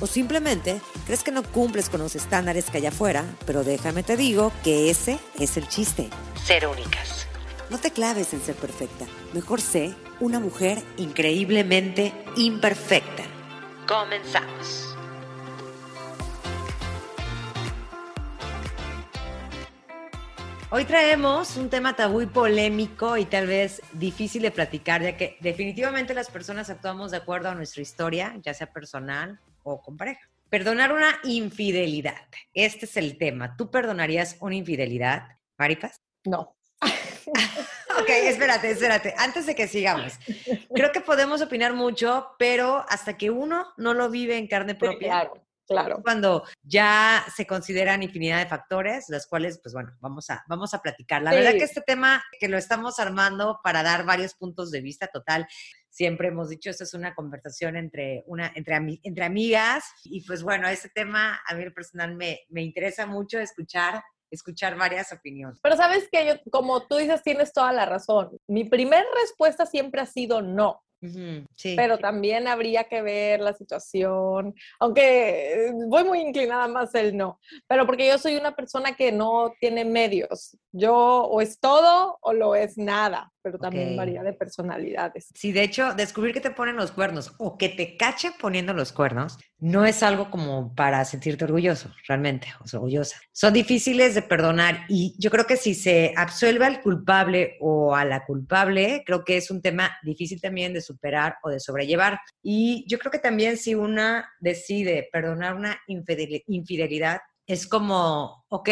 O simplemente crees que no cumples con los estándares que hay afuera, pero déjame te digo que ese es el chiste. Ser únicas. No te claves en ser perfecta. Mejor sé una mujer increíblemente imperfecta. Comenzamos. Hoy traemos un tema tabú y polémico y tal vez difícil de platicar, ya que definitivamente las personas actuamos de acuerdo a nuestra historia, ya sea personal o con pareja. Perdonar una infidelidad. Este es el tema. ¿Tú perdonarías una infidelidad, Maripas? No. ok, espérate, espérate. Antes de que sigamos, creo que podemos opinar mucho, pero hasta que uno no lo vive en carne propia. Claro. Claro. Cuando ya se consideran infinidad de factores, los cuales, pues bueno, vamos a, vamos a platicar. La verdad que este tema que lo estamos armando para dar varios puntos de vista total, siempre hemos dicho, esto es una conversación entre, una, entre, entre amigas y pues bueno, este tema a mí personal me, me interesa mucho escuchar escuchar varias opiniones. Pero sabes que yo, como tú dices, tienes toda la razón. Mi primera respuesta siempre ha sido no sí. Pero también habría que ver la situación, aunque voy muy inclinada más el no, pero porque yo soy una persona que no tiene medios. Yo o es todo o lo es nada, pero también varía de personalidades. Sí, de hecho, descubrir que te ponen los cuernos o que te cachen poniendo los cuernos no es algo como para sentirte orgulloso, realmente, o orgullosa. Son difíciles de perdonar y yo creo que si se absuelve al culpable o a la culpable, creo que es un tema difícil también de superar o de sobrellevar. Y yo creo que también si una decide perdonar una infidelidad, es como, ok,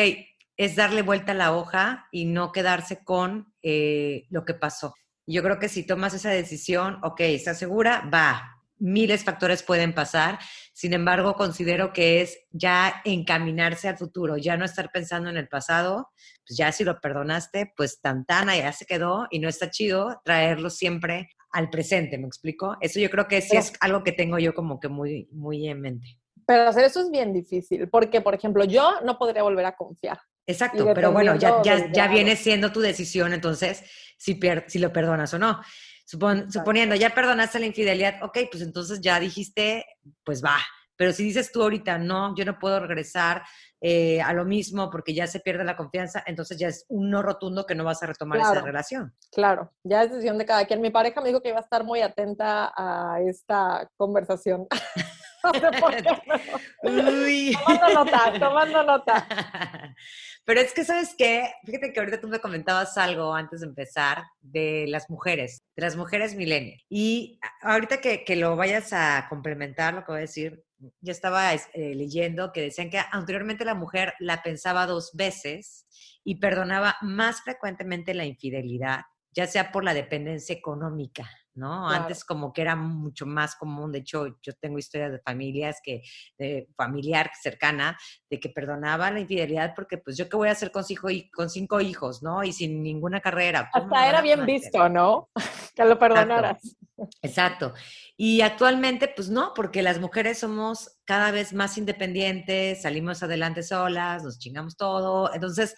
es darle vuelta a la hoja y no quedarse con eh, lo que pasó. Yo creo que si tomas esa decisión, ok, ¿estás segura? Va, miles de factores pueden pasar. Sin embargo, considero que es ya encaminarse al futuro, ya no estar pensando en el pasado. Pues ya si lo perdonaste, pues tantana ya se quedó y no está chido traerlo siempre al presente, ¿me explico? Eso yo creo que sí es algo que tengo yo como que muy, muy en mente. Pero hacer eso es bien difícil, porque, por ejemplo, yo no podría volver a confiar. Exacto, pero bueno, ya, ya, ya viene siendo tu decisión, entonces, si, si lo perdonas o no suponiendo, ya perdonaste la infidelidad, ok, pues entonces ya dijiste, pues va. Pero si dices tú ahorita, no, yo no puedo regresar eh, a lo mismo porque ya se pierde la confianza, entonces ya es un no rotundo que no vas a retomar esa relación. Claro, ya es decisión de cada quien. Mi pareja me dijo que iba a estar muy atenta a esta conversación. Uy. Tomando nota, tomando nota. Pero es que, ¿sabes qué? Fíjate que ahorita tú me comentabas algo antes de empezar de las mujeres, de las mujeres millennials. Y ahorita que, que lo vayas a complementar, lo que voy a decir, yo estaba eh, leyendo que decían que anteriormente la mujer la pensaba dos veces y perdonaba más frecuentemente la infidelidad, ya sea por la dependencia económica ¿no? Antes como que era mucho más común, de hecho yo tengo historias de familias que, de familiar cercana, de que perdonaba la infidelidad porque pues yo qué voy a hacer con, hijo, con cinco hijos, ¿no? Y sin ninguna carrera. Hasta era bien visto, ¿no? que lo perdonaras. Exacto. Y actualmente pues no, porque las mujeres somos cada vez más independientes, salimos adelante solas, nos chingamos todo, entonces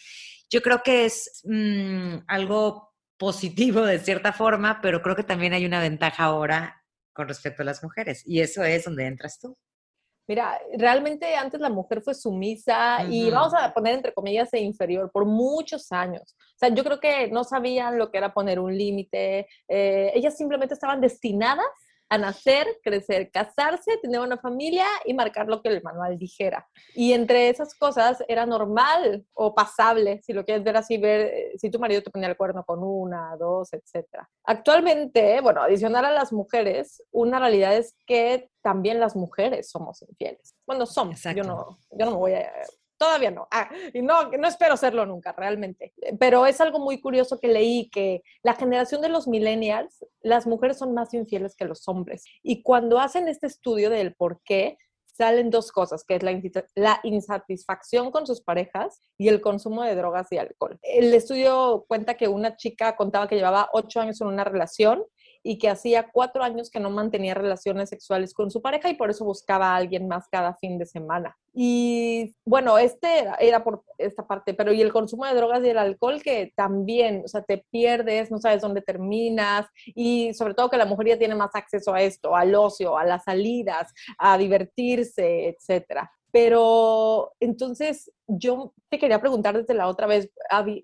yo creo que es mm, algo positivo de cierta forma, pero creo que también hay una ventaja ahora con respecto a las mujeres y eso es donde entras tú. Mira, realmente antes la mujer fue sumisa y vamos a poner entre comillas e inferior por muchos años. O sea, yo creo que no sabían lo que era poner un límite. Eh, ellas simplemente estaban destinadas a nacer, crecer, casarse, tener una familia y marcar lo que el manual dijera. Y entre esas cosas era normal o pasable, si lo quieres ver así, ver eh, si tu marido te ponía el cuerno con una, dos, etc. Actualmente, bueno, adicional a las mujeres, una realidad es que también las mujeres somos infieles. Bueno, somos. Yo no, yo no me voy a Todavía no. Ah, y no, no espero serlo nunca, realmente. Pero es algo muy curioso que leí que la generación de los millennials, las mujeres son más infieles que los hombres. Y cuando hacen este estudio del por qué, salen dos cosas, que es la, la, insatisfacción con sus parejas y el consumo de drogas y alcohol. El estudio cuenta que una chica contaba que llevaba ocho años en una relación y que hacía cuatro años que no mantenía relaciones sexuales con su pareja y por eso buscaba a alguien más cada fin de semana. Y bueno, este era, por esta parte, pero y el consumo de drogas y el alcohol que también, o sea, te pierdes, no sabes dónde terminas y sobre todo que la mujer ya tiene más acceso a esto, al ocio, a las salidas, a divertirse, etcétera. Pero entonces yo te quería preguntar desde la otra vez,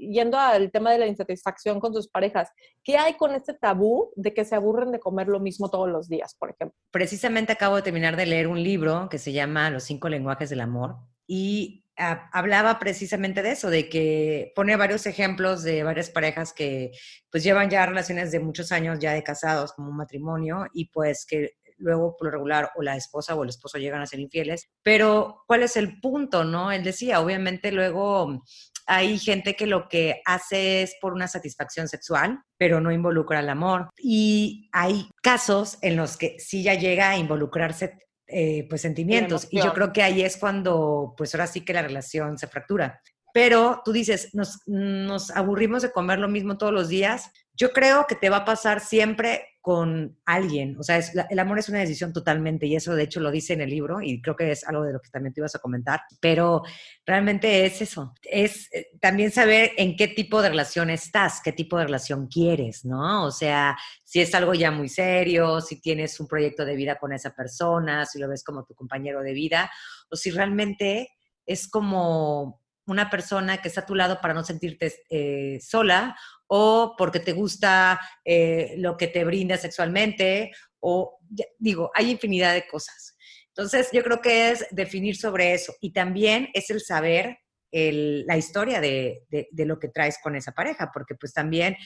yendo al tema de la insatisfacción con sus parejas, ¿qué hay con este tabú de que se aburren de comer lo mismo todos los días, por ejemplo? Precisamente acabo de terminar de leer un libro que se llama Los cinco lenguajes del amor y hablaba precisamente de eso, de que pone varios ejemplos de varias parejas que pues llevan ya relaciones de muchos años ya de casados como un matrimonio y pues que luego por lo regular o la esposa o el esposo llegan a ser infieles, pero ¿cuál es el punto, no? Él decía, obviamente luego hay gente que lo que hace es por una satisfacción sexual, pero no involucra el amor. Y hay casos en los que sí ya llega a involucrarse eh, pues sentimientos. Y yo creo que ahí es cuando, pues ahora sí que la relación se fractura. Pero tú dices, nos, nos aburrimos de comer lo mismo todos los días. Yo creo que te va a pasar siempre con alguien. O sea, el amor es una decisión totalmente, y eso de hecho lo dice en el libro, y creo que es algo de lo que también te ibas a comentar, pero realmente es eso, es eh, también saber en qué tipo de relación estás, qué tipo de relación quieres, ¿no? O sea, si es algo ya muy serio, si tienes un proyecto de vida con esa persona, si lo ves como tu compañero de vida, o si realmente es como una persona que está a tu lado para no sentirte eh, sola o porque te gusta eh, lo que te brinda sexualmente, o digo, hay infinidad de cosas. Entonces, yo creo que es definir sobre eso y también es el saber la historia de, lo que traes con esa pareja, porque pues también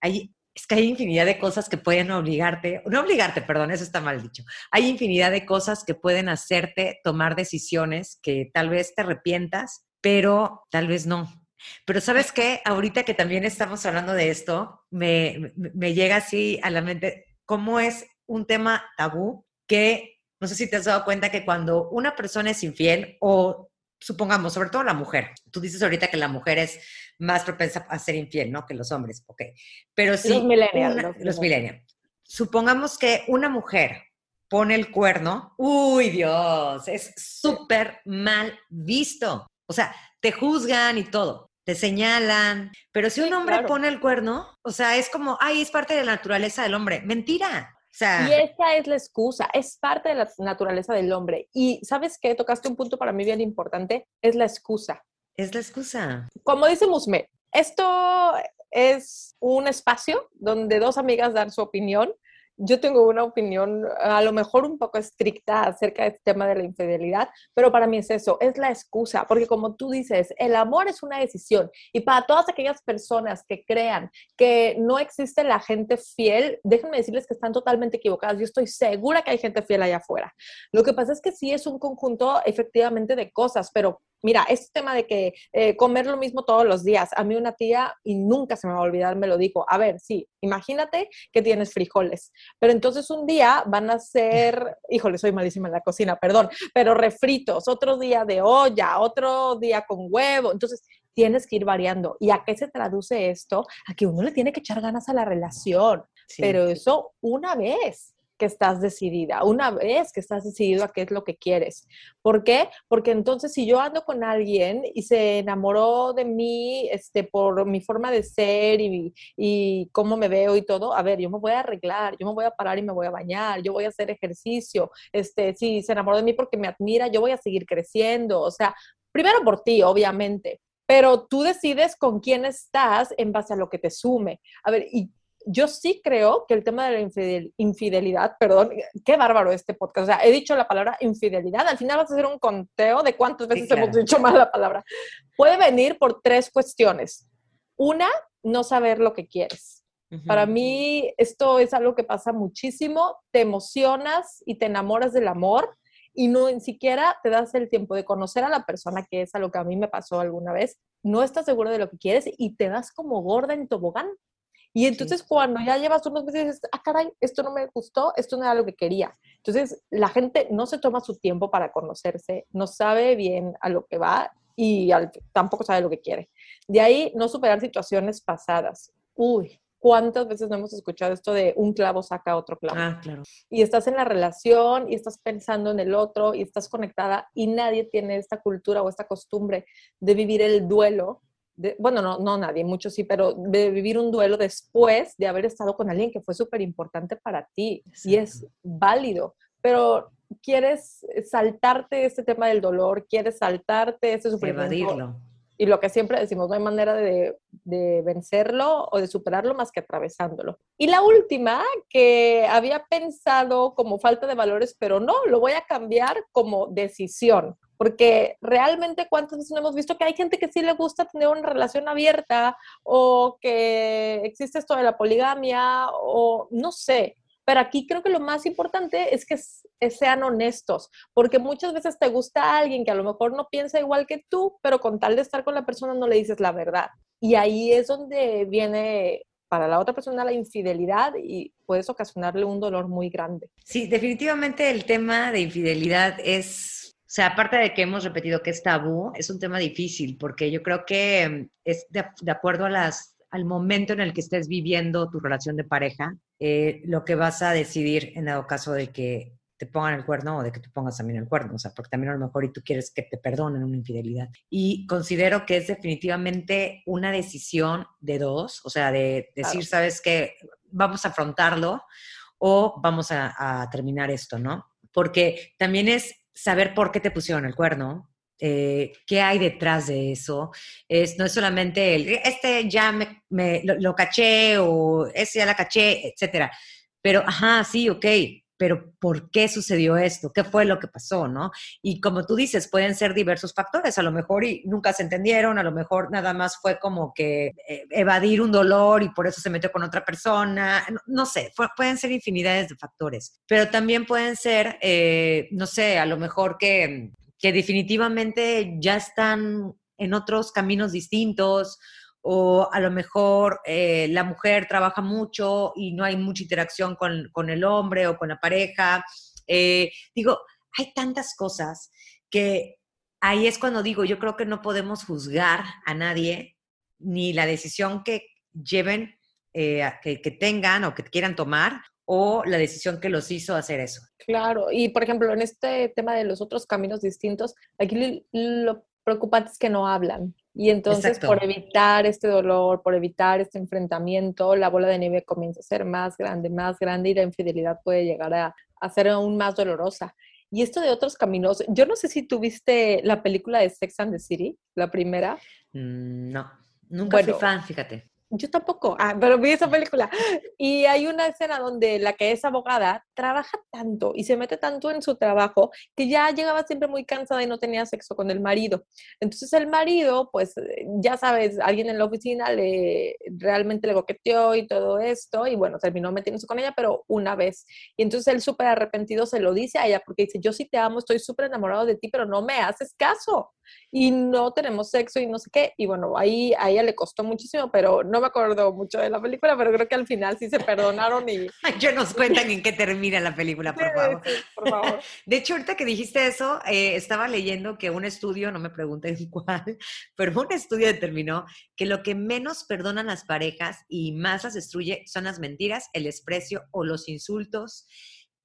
hay, es que hay infinidad de cosas que pueden obligarte, no obligarte, perdón, eso está mal dicho. Hay infinidad de cosas que pueden hacerte tomar decisiones que tal vez te arrepientas, pero tal vez no. Pero sabes qué, ahorita que también estamos hablando de esto, me, llega así a la mente cómo es un tema tabú que no sé si te has dado cuenta que cuando una persona es infiel o supongamos, sobre todo la mujer, tú dices ahorita que la mujer es más propensa a ser infiel, ¿no? Que los hombres, ok. Pero sí. Los millennials. los millennials. Supongamos que una mujer pone el cuerno, uy Dios, es súper mal visto. O sea, te juzgan y todo, te señalan, pero si un hombre pone el cuerno, o sea, es como, ay, es parte de la naturaleza del hombre. Mentira. O sea, y esa es la excusa, es parte de la naturaleza del hombre. Y sabes qué, tocaste un punto para mí bien importante, es la excusa. Es la excusa. Como dice Musme, esto es un espacio donde dos amigas dan su opinión yo tengo una opinión a lo mejor un poco estricta acerca del tema de la infidelidad, pero para mí es eso, es la excusa, porque como tú dices, el amor es una decisión y para todas aquellas personas que crean que no existe la gente fiel, déjenme decirles que están totalmente equivocadas. Yo estoy segura que hay gente fiel allá afuera. Lo que pasa es que sí es un conjunto efectivamente de cosas, pero Mira, este tema de que eh, comer lo mismo todos los días, a mí una tía, y nunca se me va a olvidar, me lo dijo, a ver, sí, imagínate que tienes frijoles, pero entonces un día van a ser, híjole, soy malísima en la cocina, perdón, pero refritos, otro día de olla, otro día con huevo, entonces tienes que ir variando. ¿Y a qué se traduce esto? A que uno le tiene que echar ganas a la relación, pero eso una vez que estás decidida, una vez que estás decidido a qué es lo que quieres. ¿Por qué? Porque entonces si yo ando con alguien y se enamoró de mí este, por mi forma de ser y, y cómo me veo y todo, a ver, yo me voy a arreglar, yo me voy a parar y me voy a bañar, yo voy a hacer ejercicio, este, si se enamoró de mí porque me admira, yo voy a seguir creciendo, o sea, primero por ti, obviamente, pero tú decides con quién estás en base a lo que te sume. A ver, y yo sí creo que el tema de la infidelidad, perdón, qué bárbaro este podcast, o sea, he dicho la palabra infidelidad, al final vas a hacer un conteo de cuántas veces hemos dicho mal la palabra. Puede venir por tres cuestiones. Una, no saber lo que quieres. Para mí esto es algo que pasa muchísimo, te emocionas y te enamoras del amor y no ni siquiera te das el tiempo de conocer a la persona, que es a lo que a mí me pasó alguna vez, no estás seguro de lo que quieres y te das como gorda en tobogán Y entonces cuando ya llevas unos meses dices, ah, caray, esto no me gustó, esto no era lo que quería. Entonces la gente no se toma su tiempo para conocerse, no sabe bien a lo que va y tampoco sabe lo que quiere. De ahí no superar situaciones pasadas. Uy, ¿Cuántas veces no hemos escuchado esto de un clavo saca otro clavo? Ah, claro. Y estás en la relación y estás pensando en el otro y estás conectada y nadie tiene esta cultura o esta costumbre de vivir el duelo. De, bueno, no, no nadie, muchos sí, pero de vivir un duelo después de haber estado con alguien que fue súper importante para ti y es válido. Pero quieres saltarte este tema del dolor, quieres saltarte este sufrimiento. Evadirlo y lo que siempre decimos, no hay manera de, vencerlo o de superarlo más que atravesándolo. Y la última, que había pensado como falta de valores, pero no, lo voy a cambiar como decisión. Porque realmente cuántas veces no hemos visto que hay gente que sí le gusta tener una relación abierta o que existe esto de la poligamia o no sé, pero aquí creo que lo más importante es que sean honestos, porque muchas veces te gusta alguien que a lo mejor no piensa igual que tú, pero con tal de estar con la persona no le dices la verdad. Y ahí es donde viene para la otra persona la infidelidad y puedes ocasionarle un dolor muy grande. Sí, definitivamente el tema de infidelidad es, o sea, aparte de que hemos repetido que es tabú, es un tema difícil porque yo creo que es de, de acuerdo a las al momento en el que estés viviendo tu relación de pareja, eh, lo que vas a decidir en el caso de que te pongan el cuerno o de que tú pongas también el cuerno, o sea, porque también a lo mejor y tú quieres que te perdonen una infidelidad. Y considero que es definitivamente una decisión de dos, o sea, de decir, sabes que vamos a afrontarlo o vamos a, a terminar esto, ¿no? Porque también es saber por qué te pusieron el cuerno, eh, qué hay detrás de eso. Es, no es solamente el, este ya me, lo, caché o ese ya la caché, etcétera. Pero, ajá, sí, ok, pero ¿por qué sucedió esto? ¿Qué fue lo que pasó, no? Y como tú dices, pueden ser diversos factores. A lo mejor y nunca se entendieron, a lo mejor nada más fue como que eh, evadir un dolor y por eso se metió con otra persona. No, sé, pueden ser infinidades de factores. Pero también pueden ser, eh, no sé, a lo mejor que que definitivamente ya están en otros caminos distintos o a lo mejor eh, la mujer trabaja mucho y no hay mucha interacción con, el hombre o con la pareja. Eh, digo, hay tantas cosas que ahí es cuando digo, yo creo que no podemos juzgar a nadie ni la decisión que lleven, eh, que, que tengan o que quieran tomar o la decisión que los hizo hacer eso. Claro, y por ejemplo, en este tema de los otros caminos distintos, aquí lo preocupante es que no hablan. Y entonces, por evitar este dolor, por evitar este enfrentamiento, la bola de nieve comienza a ser más grande, más grande y la infidelidad puede llegar a, ser aún más dolorosa. Y esto de otros caminos, yo no sé si tuviste la película de Sex and the City, la primera. Mm, no, nunca fui fan, fíjate. Yo tampoco, ah, pero vi esa película. Y hay una escena donde la que es abogada trabaja tanto y se mete tanto en su trabajo que ya llegaba siempre muy cansada y no tenía sexo con el marido. Entonces el marido, pues ya sabes, alguien en la oficina le realmente le coqueteó y todo esto y bueno, terminó metiéndose con ella, pero una vez. Y entonces él súper arrepentido se lo dice a ella porque dice, yo sí te amo, estoy súper enamorado de ti, pero no me haces caso y no tenemos sexo y no sé qué. Y bueno, ahí a ella le costó muchísimo, pero no me acuerdo mucho de la película, pero creo que al final sí se perdonaron y... Yo nos cuentan en qué termina la película, por favor. por favor. De hecho, ahorita que dijiste eso, eh, estaba leyendo que un estudio, no me pregunten cuál, pero un estudio determinó que lo que menos perdonan las parejas y más las destruye son las mentiras, el desprecio o los insultos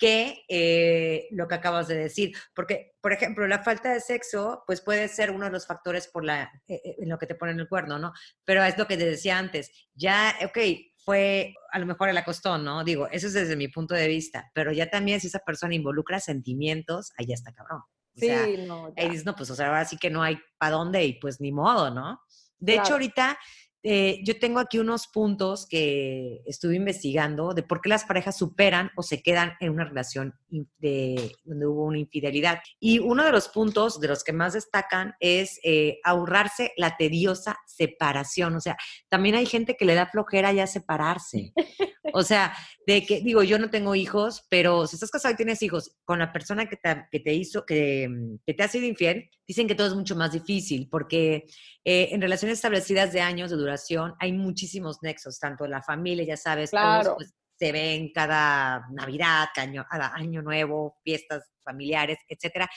que eh, lo que acabas de decir. Porque, por ejemplo, la falta de sexo, pues puede ser uno de los factores por la, eh, eh, en lo que te ponen el cuerno, ¿no? Pero es lo que te decía antes. Ya, ok, fue a lo mejor el acostón, ¿no? Digo, eso es desde mi punto de vista, pero ya también si esa persona involucra sentimientos, ahí ya está cabrón. sí, no. Ahí dices, no, pues o sea, ahora sí que no hay para dónde y pues ni modo, ¿no? De hecho, ahorita eh, yo tengo aquí unos puntos que estuve investigando de por qué las parejas superan o se quedan en una relación de, donde hubo una infidelidad. Y uno de los puntos de los que más destacan es eh, ahorrarse la tediosa separación. O sea, también hay gente que le da flojera ya separarse. O sea, de que, digo, yo no tengo hijos, pero si estás casado y tienes hijos con la persona que te, que te hizo, que, que, te ha sido infiel, dicen que todo es mucho más difícil, porque eh, en relaciones establecidas de años de duración hay muchísimos nexos, tanto la familia, ya sabes, claro. pues, se ven cada Navidad, cada año nuevo, fiestas familiares, etcétera.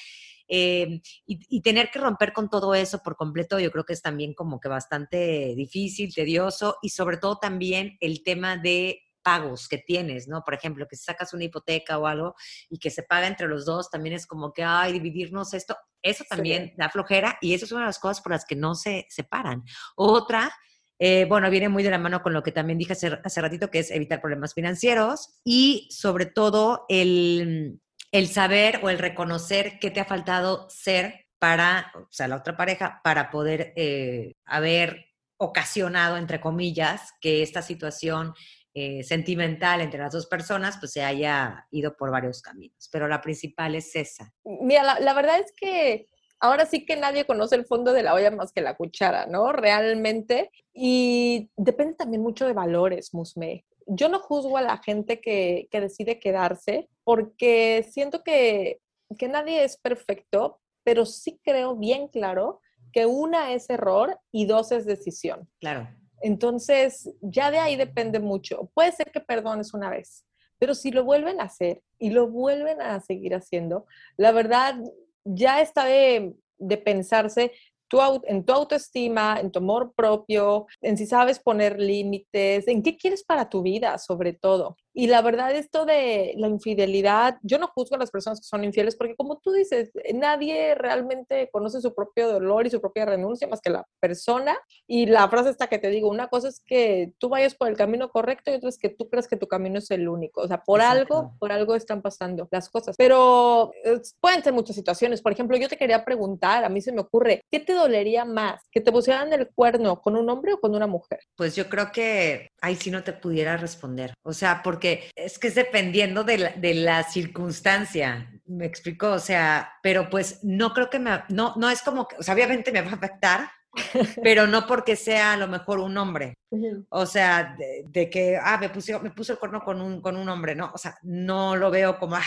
Eh, y, tener que romper con todo eso por completo, yo creo que es también como que bastante difícil, tedioso y sobre todo también el tema de pagos que tienes, ¿no? Por ejemplo, que si sacas una hipoteca o algo y que se paga entre los dos, también es como que, ay, dividirnos esto, eso también da flojera y eso es una de las cosas por las que no se separan. Otra, eh, bueno, viene muy de la mano con lo que también dije hace, hace ratito, que es evitar problemas financieros y sobre todo el, el saber o el reconocer qué te ha faltado ser para, o sea, la otra pareja, para poder eh, haber ocasionado, entre comillas, que esta situación eh, sentimental entre las dos personas, pues se haya ido por varios caminos. Pero la principal es esa. Mira, la, verdad es que ahora sí que nadie conoce el fondo de la olla más que la cuchara, ¿no? Realmente. Y depende también mucho de valores, Musme yo no juzgo a la gente que, decide quedarse porque siento que, que nadie es perfecto, pero sí creo bien claro que una es error y dos es decisión. Claro. Entonces, ya de ahí depende mucho. Puede ser que perdones una vez, pero si lo vuelven a hacer y lo vuelven a seguir haciendo, la verdad ya está de, pensarse en tu autoestima, en tu amor propio, en si sabes poner límites, en qué quieres para tu vida, sobre todo. Y la verdad, esto de la infidelidad, yo no juzgo a las personas que son infieles porque como tú dices, nadie realmente conoce su propio dolor y su propia renuncia más que la persona. Y la frase esta que te digo, una cosa es que tú vayas por el camino correcto y otra es que tú crees que tu camino es el único. O sea, por algo, por algo están pasando las cosas. Pero eh, pueden ser muchas situaciones. Por ejemplo, yo te quería preguntar, a mí se me ocurre, ¿qué te dolería más? ¿Que te pusieran el cuerno con un hombre o con una mujer? Pues yo creo que ahí sí no te pudiera responder. O sea, porque es que es dependiendo de la, circunstancia, me explico, o sea, pero pues no creo que me, no, no es como que, o sea, obviamente me va a afectar, pero no porque sea a lo mejor un hombre. O sea, de, que, ah, me puso, me puso el cuerno con un, con un hombre, ¿no? O sea, no lo veo como, ah,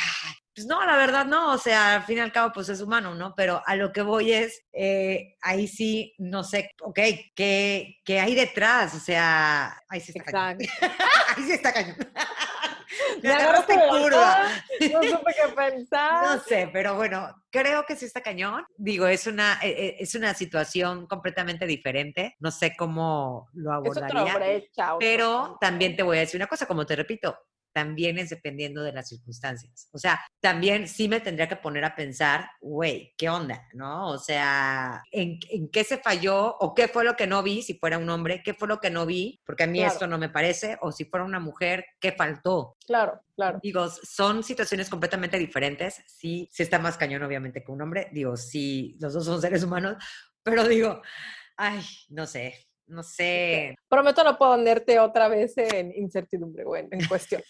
pues no, la verdad no, o sea, al fin y al cabo, pues es humano, ¿no? Pero a lo que voy es, eh, ahí sí, no sé, ok, ¿qué, ¿qué, hay detrás? O sea, ahí sí está cañón. ahí sí está cañón. Me agarraste curva. No supe qué pensar. No sé, pero bueno, creo que sí está cañón. Digo, es una, e, e, es una situación completamente diferente. No sé cómo lo abordaría. pero también te voy a decir una cosa, como te repito, también es dependiendo de las circunstancias. O sea, también sí me tendría que poner a pensar, güey, ¿qué onda? ¿No? O sea, ¿en, qué se falló o qué fue lo que no vi si fuera un hombre? ¿Qué fue lo que no vi? Porque a mí esto no me parece. O si fuera una mujer, ¿qué faltó? Claro, claro. Digo, son situaciones completamente diferentes. Sí, sí está más cañón, obviamente, que un hombre. Digo, sí, los dos son seres humanos, pero digo, ay, no sé, no sé. Prometo no ponerte otra vez en incertidumbre, bueno, en cuestión.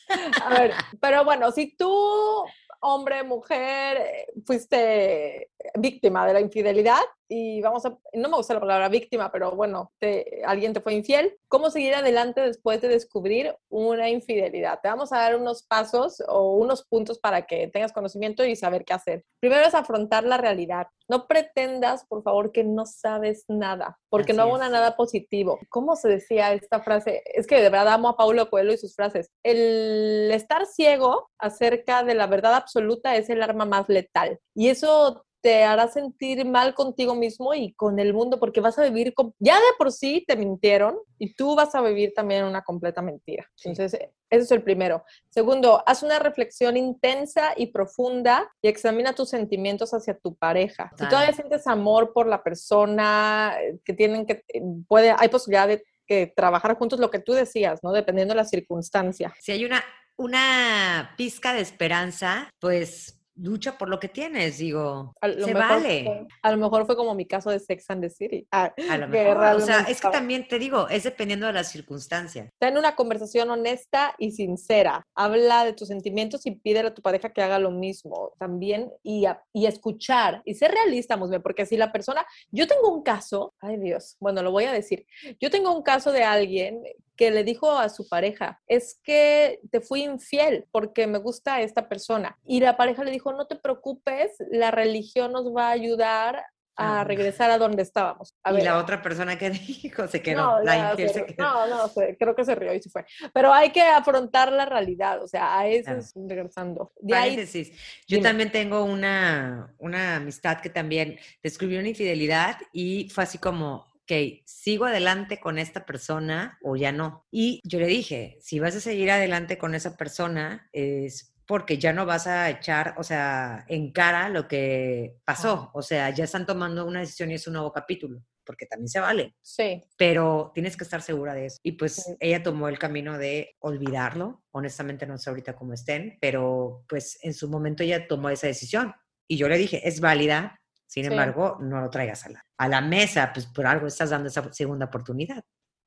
A ver, pero bueno, si tú, hombre, mujer, eh, fuiste víctima de la infidelidad, y vamos a, no me gusta la palabra víctima, pero bueno, te, alguien te fue infiel, ¿cómo seguir adelante después de descubrir una infidelidad? Te vamos a dar unos pasos o unos puntos para que tengas conocimiento y saber qué hacer. Primero es afrontar la realidad. No pretendas, por favor, que no sabes nada, porque no abona nada positivo. ¿Cómo se decía esta frase? Es que de verdad amo a Paulo Coelho y sus frases. El estar ciego acerca de la verdad absoluta es el arma más letal. Y eso te hará sentir mal contigo mismo y con el mundo porque vas a vivir, con, ya de por sí te mintieron y tú vas a vivir también una completa mentira. Entonces, ese es el primero. Segundo, haz una reflexión intensa y profunda y examina tus sentimientos hacia tu pareja. Si todavía sientes amor por la persona, eh, que tienen que, eh, puede, hay posibilidad de que trabajar juntos, lo que tú decías, ¿no? Dependiendo de la circunstancia. Si hay una, una pizca de esperanza, pues lucha por lo que tienes, digo, se vale. a lo mejor fue como mi caso de Sex and the City. Ah, a lo mejor, o sea, es que también te digo, es dependiendo de las circunstancias. Ten una conversación honesta y sincera. Habla de tus sentimientos y pídele a tu pareja que haga lo mismo también y, y escuchar y ser realista, Musme, porque si la persona, yo tengo un caso, ay Dios, bueno, lo voy a decir, yo tengo un caso de alguien que le dijo a su pareja, es que te fui infiel porque me gusta esta persona. Y la pareja le dijo, no te preocupes, la religión nos va a ayudar a regresar a donde estábamos. y la otra persona que dijo se quedó. No, la se, quedó. no, no creo que se rió y se fue. Pero hay que afrontar la realidad, o sea, a eso es regresando. De. Yo también tengo una, una amistad que también descubrió una infidelidad y fue así como, ok, sigo adelante con esta persona o ya no. Y yo le dije, si vas a seguir adelante con esa persona, es porque ya no vas a echar, o sea, en cara lo que pasó. O sea, ya están tomando una decisión y es un nuevo capítulo, porque también se vale. Sí. Pero tienes que estar segura de eso. Y pues ella tomó el camino de olvidarlo. Honestamente no sé ahorita cómo estén, pero pues en su momento ella tomó esa decisión. Y yo le dije, es válida, sin embargo, no lo traigas a la, a la mesa, pues por algo estás dando esa segunda oportunidad.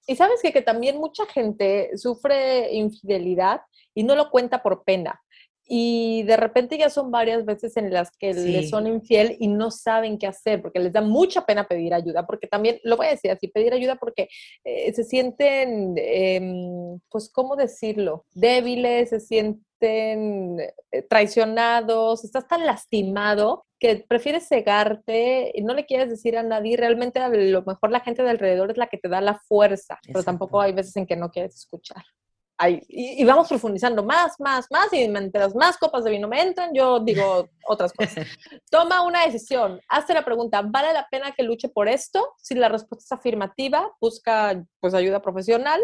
Y sabes que, que también mucha gente sufre infidelidad y no lo cuenta por pena y de repente ya son varias veces en las que les son infiel y no saben qué hacer porque les da mucha pena pedir ayuda, porque también, lo voy a decir así, pedir ayuda porque eh, se sienten, em, pues, ¿cómo decirlo? Débiles, se sienten eh, traicionados, estás tan lastimado que prefieres cegarte y no le quieres decir a nadie, realmente a lo mejor la gente de alrededor es la que te da la fuerza, pero tampoco hay veces en que no quieres escuchar y, vamos profundizando más, más, más, y mientras más copas de vino me entran, yo digo otras cosas. Toma una decisión, hazte la pregunta, ¿vale la pena que luche por esto? Si la respuesta es afirmativa, busca pues ayuda profesional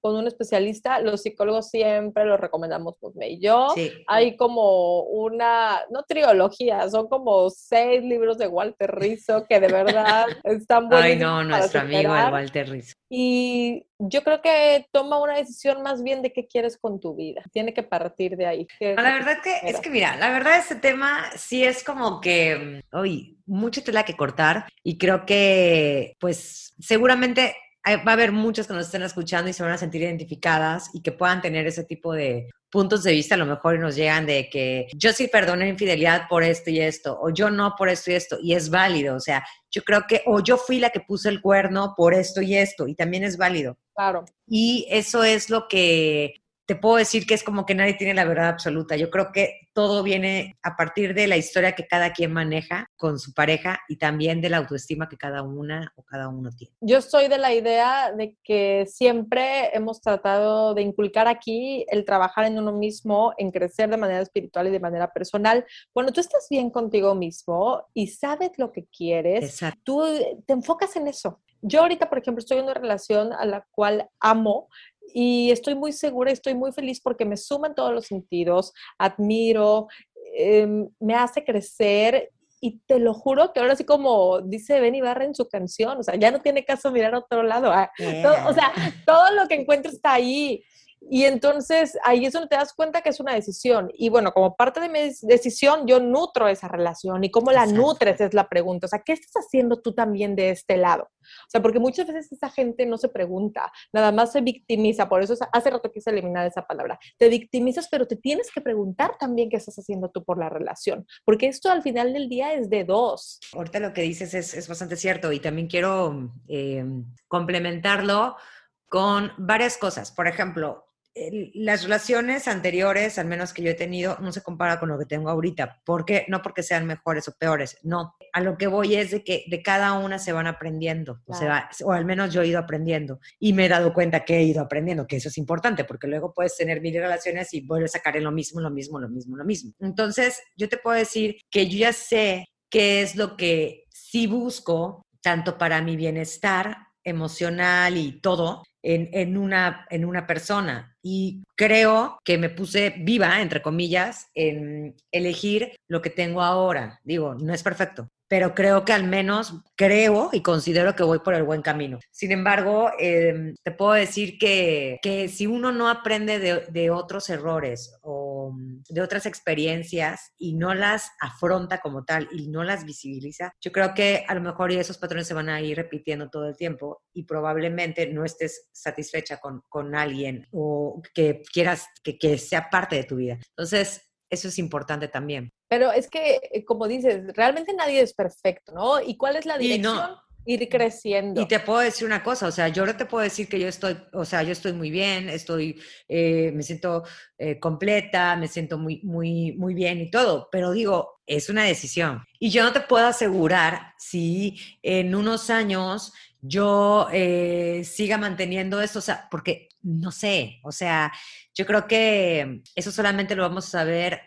con un especialista, los psicólogos siempre lo recomendamos pues y yo. Hay como una, no trilogía, son como seis libros de Walter Rizzo que de verdad están buenos. Ay, no, nuestro amigo Walter Rizzo. Y yo creo que toma una decisión más bien de qué quieres con tu vida. Tiene que partir de ahí. la verdad que es que mira, la verdad este tema sí es como que, uy, mucha tela que cortar y creo que pues seguramente va a haber muchas que nos estén escuchando y se van a sentir identificadas y que puedan tener ese tipo de puntos de vista, a lo mejor y nos llegan de que yo sí perdono infidelidad por esto y esto, o yo no por esto y esto, y es válido, o sea, yo creo que, o yo fui la que puse el cuerno por esto y esto, y también es válido. Claro. Y eso es lo que te puedo decir que es como que nadie tiene la verdad absoluta. Yo creo que todo viene a partir de la historia que cada quien maneja con su pareja y también de la autoestima que cada una o cada uno tiene. Yo estoy de la idea de que siempre hemos tratado de inculcar aquí el trabajar en uno mismo, en crecer de manera espiritual y de manera personal. Cuando tú estás bien contigo mismo y sabes lo que quieres, tú te enfocas en eso. Yo ahorita, por ejemplo, estoy en una relación a la cual amo, y estoy muy segura, estoy muy feliz porque me suman todos los sentidos, admiro, em, me hace crecer y te lo juro que ahora sí como dice Benny Barra en su canción, o sea, ya no tiene caso mirar a otro lado, ah, o sea, todo lo que encuentro está ahí. Y entonces ahí es donde te das cuenta que es una decisión. Y bueno, como parte de mi decisión, yo nutro esa relación. ¿Y cómo la nutres? Es la pregunta. O sea, ¿qué estás haciendo tú también de este lado? O sea, porque muchas veces esa gente no se pregunta, nada más se victimiza. Por eso hace rato quise eliminar esa palabra. Te victimizas, pero te tienes que preguntar también qué estás haciendo tú por la relación. Porque esto al final del día es de dos. Ahorita lo que dices es, bastante cierto. Y también quiero eh, complementarlo con varias cosas. Por ejemplo, las relaciones anteriores, al menos que yo he tenido, no se compara con lo que tengo ahorita. ¿Por qué? No porque sean mejores o peores, no. A lo que voy es de que de cada una se van aprendiendo, o, sea, o al menos yo he ido aprendiendo y me he dado cuenta que he ido aprendiendo, que eso es importante, porque luego puedes tener mil relaciones y vuelves a sacar en lo mismo, lo mismo, lo mismo, lo mismo. Entonces, yo te puedo decir que yo ya sé qué es lo que sí busco, tanto para mi bienestar emocional y todo, en, una, en una persona. Y creo que me puse viva, entre comillas, en elegir lo que tengo ahora. Digo, no es perfecto, pero creo que al menos creo y considero que voy por el buen camino. Sin embargo, em, te puedo decir que, que, si uno no aprende de, de, otros errores o mm, de otras experiencias y no las afronta como tal y no las visibiliza, yo creo que a lo mejor esos patrones se van a ir repitiendo todo el tiempo y probablemente no estés satisfecha con, con alguien o que quieras que, que sea parte de tu vida. Entonces, eso es importante también. Pero es que, eh, como dices, realmente nadie es perfecto, ¿no? ¿Y cuál es la dirección? Ir creciendo. Y te puedo decir una cosa, o sea, yo no te puedo decir que yo estoy, o sea, yo estoy muy bien, estoy, eh, me siento eh, completa, me siento muy, muy, muy bien y todo, pero digo, es una decisión. Y yo no te puedo asegurar si en unos años yo eh, siga manteniendo eso, o sea, porque no sé, o sea, yo creo que eso solamente lo vamos a saber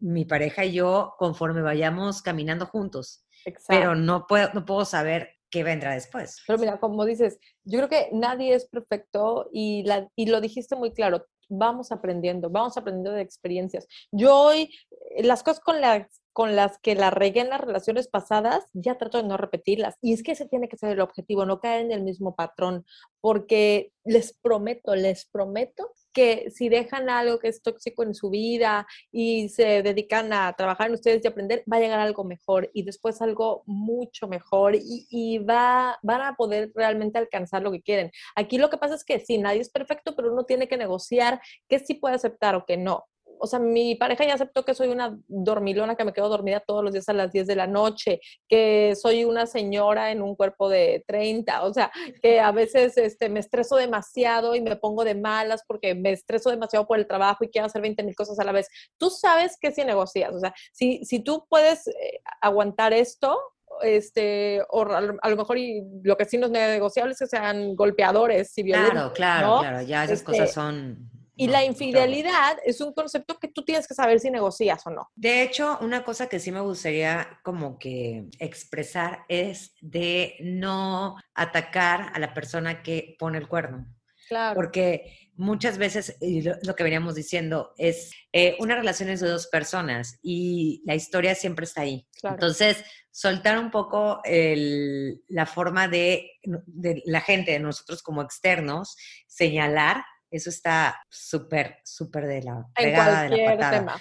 mi pareja y yo conforme vayamos caminando juntos. Pero no puedo, no puedo saber qué vendrá después. Pero mira, como dices, yo creo que nadie es perfecto y, la, y lo dijiste muy claro, vamos aprendiendo, vamos aprendiendo de experiencias. Yo hoy, eh, las cosas con las, con las que la regué en las relaciones pasadas, ya trato de no repetirlas. Y es que ese tiene que ser el objetivo, no caer en el mismo patrón, porque les prometo, les prometo que si dejan algo que es tóxico en su vida y se dedican a trabajar en ustedes y aprender, va a llegar algo mejor y después algo mucho mejor y, va, van a poder realmente alcanzar lo que quieren. Aquí lo que pasa es que sí, nadie es perfecto, pero uno tiene que negociar qué sí puede aceptar o qué no o sea, mi pareja ya aceptó que soy una dormilona que me quedo dormida todos los días a las 10 de la noche, que soy una señora en un cuerpo de 30, o sea, que a veces este, me estreso demasiado y me pongo de malas porque me estreso demasiado por el trabajo y quiero hacer 20 mil cosas a la vez. Tú sabes que si negocias, o sea, si, si tú puedes eh, aguantar esto, este, o a lo mejor y lo que sí no es negociable es que sean golpeadores y violentos. Claro, claro, claro, ya esas cosas este, son y la infidelidad es un concepto que tú tienes que saber si negocias o no. De hecho, una cosa que sí me gustaría como que expresar es de no atacar a la persona que pone el cuerno. Claro. Porque muchas veces, y lo, que veníamos diciendo, es eh, una relación es de dos personas y la historia siempre está ahí. Entonces, soltar un poco la forma de, de la gente, de nosotros como externos, señalar eso está súper, súper de la pegada de la patada.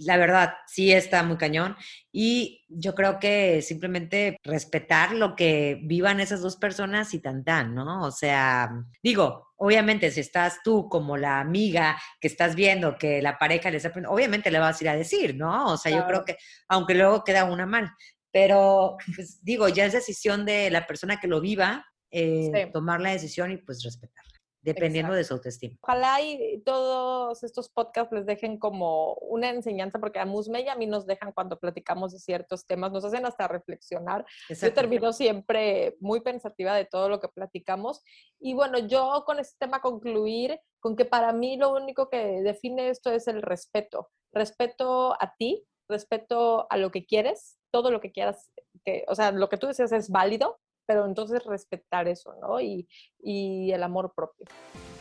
La verdad, sí está muy cañón. Y yo creo que simplemente respetar lo que vivan esas dos personas y tan tan, ¿no? O sea, digo, obviamente si estás tú como la amiga que estás viendo que la pareja les obviamente le vas a ir a decir, ¿no? O sea, yo creo que, aunque luego queda una mal, pero pues, digo, ya es decisión de la persona que lo viva, eh, tomar la decisión y pues respetar dependiendo de su autoestima. Ojalá y todos estos podcasts les dejen como una enseñanza, porque a Musme y a mí nos dejan cuando platicamos de ciertos temas, nos hacen hasta reflexionar. Yo termino siempre muy pensativa de todo lo que platicamos. Y bueno, yo con este tema concluir con que para mí lo único que define esto es el respeto. Respeto a ti, respeto a lo que quieres, todo lo que quieras, que, o sea, lo que tú deseas es válido, pero entonces respetar eso, ¿no? Y, y, el amor propio.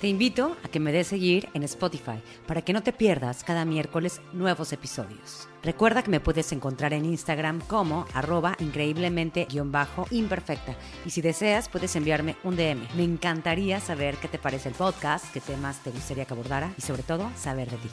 Te invito a que me des seguir en Spotify para que no te pierdas cada miércoles nuevos episodios. Recuerda que me puedes encontrar en Instagram como arroba increíblemente-imperfecta y si deseas puedes enviarme un DM. Me encantaría saber qué te parece el podcast, qué temas te gustaría que abordara y sobre todo saber de ti.